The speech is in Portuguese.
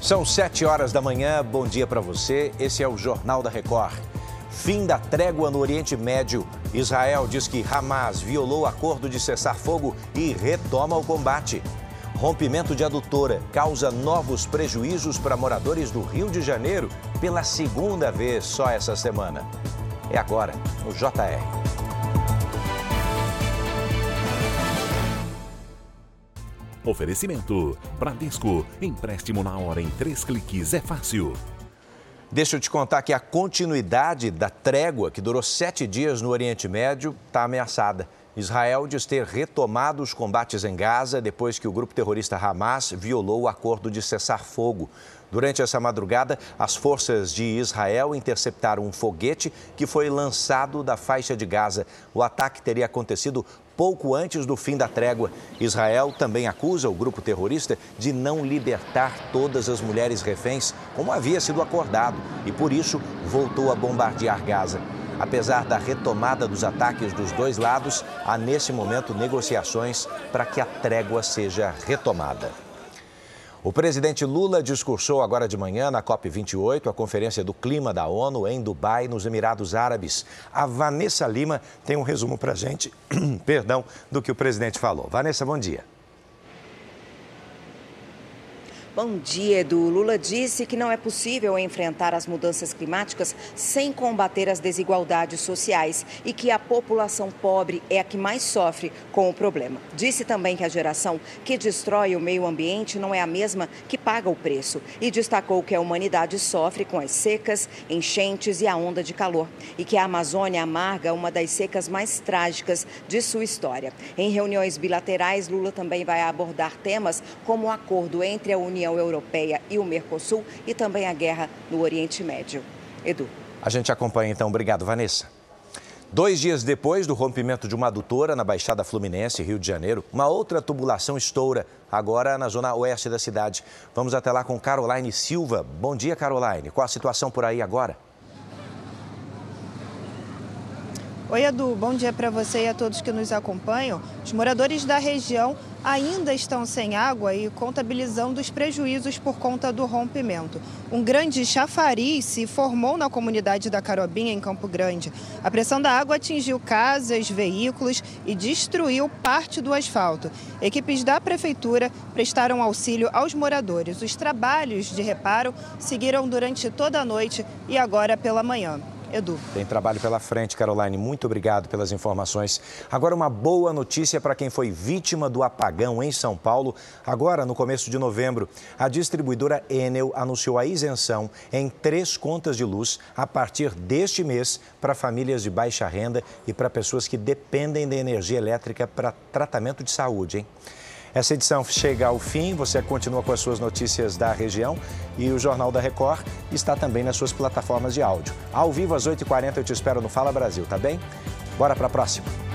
São sete horas da manhã, bom dia para você. Esse é o Jornal da Record. Fim da trégua no Oriente Médio. Israel diz que Hamas violou o acordo de cessar-fogo e retoma o combate. Rompimento de adutora causa novos prejuízos para moradores do Rio de Janeiro pela segunda vez só essa semana. É agora, no JR. Oferecimento: Bradesco. Empréstimo na hora em três cliques é fácil. Deixa eu te contar que a continuidade da trégua, que durou sete dias no Oriente Médio, está ameaçada. Israel diz ter retomado os combates em Gaza depois que o grupo terrorista Hamas violou o acordo de cessar-fogo. Durante essa madrugada, as forças de Israel interceptaram um foguete que foi lançado da faixa de Gaza. O ataque teria acontecido pouco antes do fim da trégua. Israel também acusa o grupo terrorista de não libertar todas as mulheres reféns, como havia sido acordado, e por isso voltou a bombardear Gaza. Apesar da retomada dos ataques dos dois lados, há nesse momento negociações para que a trégua seja retomada. O presidente Lula discursou agora de manhã na COP28, a Conferência do Clima da ONU, em Dubai, nos Emirados Árabes. A Vanessa Lima tem um resumo para gente, perdão, do que o presidente falou. Vanessa, bom dia. Bom dia, Edu. Lula disse que não é possível enfrentar as mudanças climáticas sem combater as desigualdades sociais e que a população pobre é a que mais sofre com o problema. Disse também que a geração que destrói o meio ambiente não é a mesma que paga o preço e destacou que a humanidade sofre com as secas, enchentes e a onda de calor e que a Amazônia amarga uma das secas mais trágicas de sua história. Em reuniões bilaterais, Lula também vai abordar temas como o acordo entre a União União Europeia e o Mercosul e também a guerra no Oriente Médio. Edu. A gente acompanha então. Obrigado, Vanessa. Dois dias depois do rompimento de uma adutora na Baixada Fluminense, Rio de Janeiro, uma outra tubulação estoura, agora na zona oeste da cidade. Vamos até lá com Caroline Silva. Bom dia, Caroline. Qual a situação por aí agora? Oi, Edu. Bom dia para você e a todos que nos acompanham. Os moradores da região ainda estão sem água e contabilizando os prejuízos por conta do rompimento. Um grande chafariz se formou na comunidade da Carobinha, em Campo Grande. A pressão da água atingiu casas, veículos e destruiu parte do asfalto. Equipes da prefeitura prestaram auxílio aos moradores. Os trabalhos de reparo seguiram durante toda a noite e agora pela manhã. Edu. Tem trabalho pela frente, Caroline. Muito obrigado pelas informações. Agora, uma boa notícia para quem foi vítima do apagão em São Paulo. Agora, no começo de novembro, a distribuidora Enel anunciou a isenção em três contas de luz a partir deste mês para famílias de baixa renda e para pessoas que dependem da energia elétrica para tratamento de saúde, hein? Essa edição chega ao fim, você continua com as suas notícias da região e o Jornal da Record está também nas suas plataformas de áudio. Ao vivo às 8h40 eu te espero no Fala Brasil, tá bem? Bora para a próxima.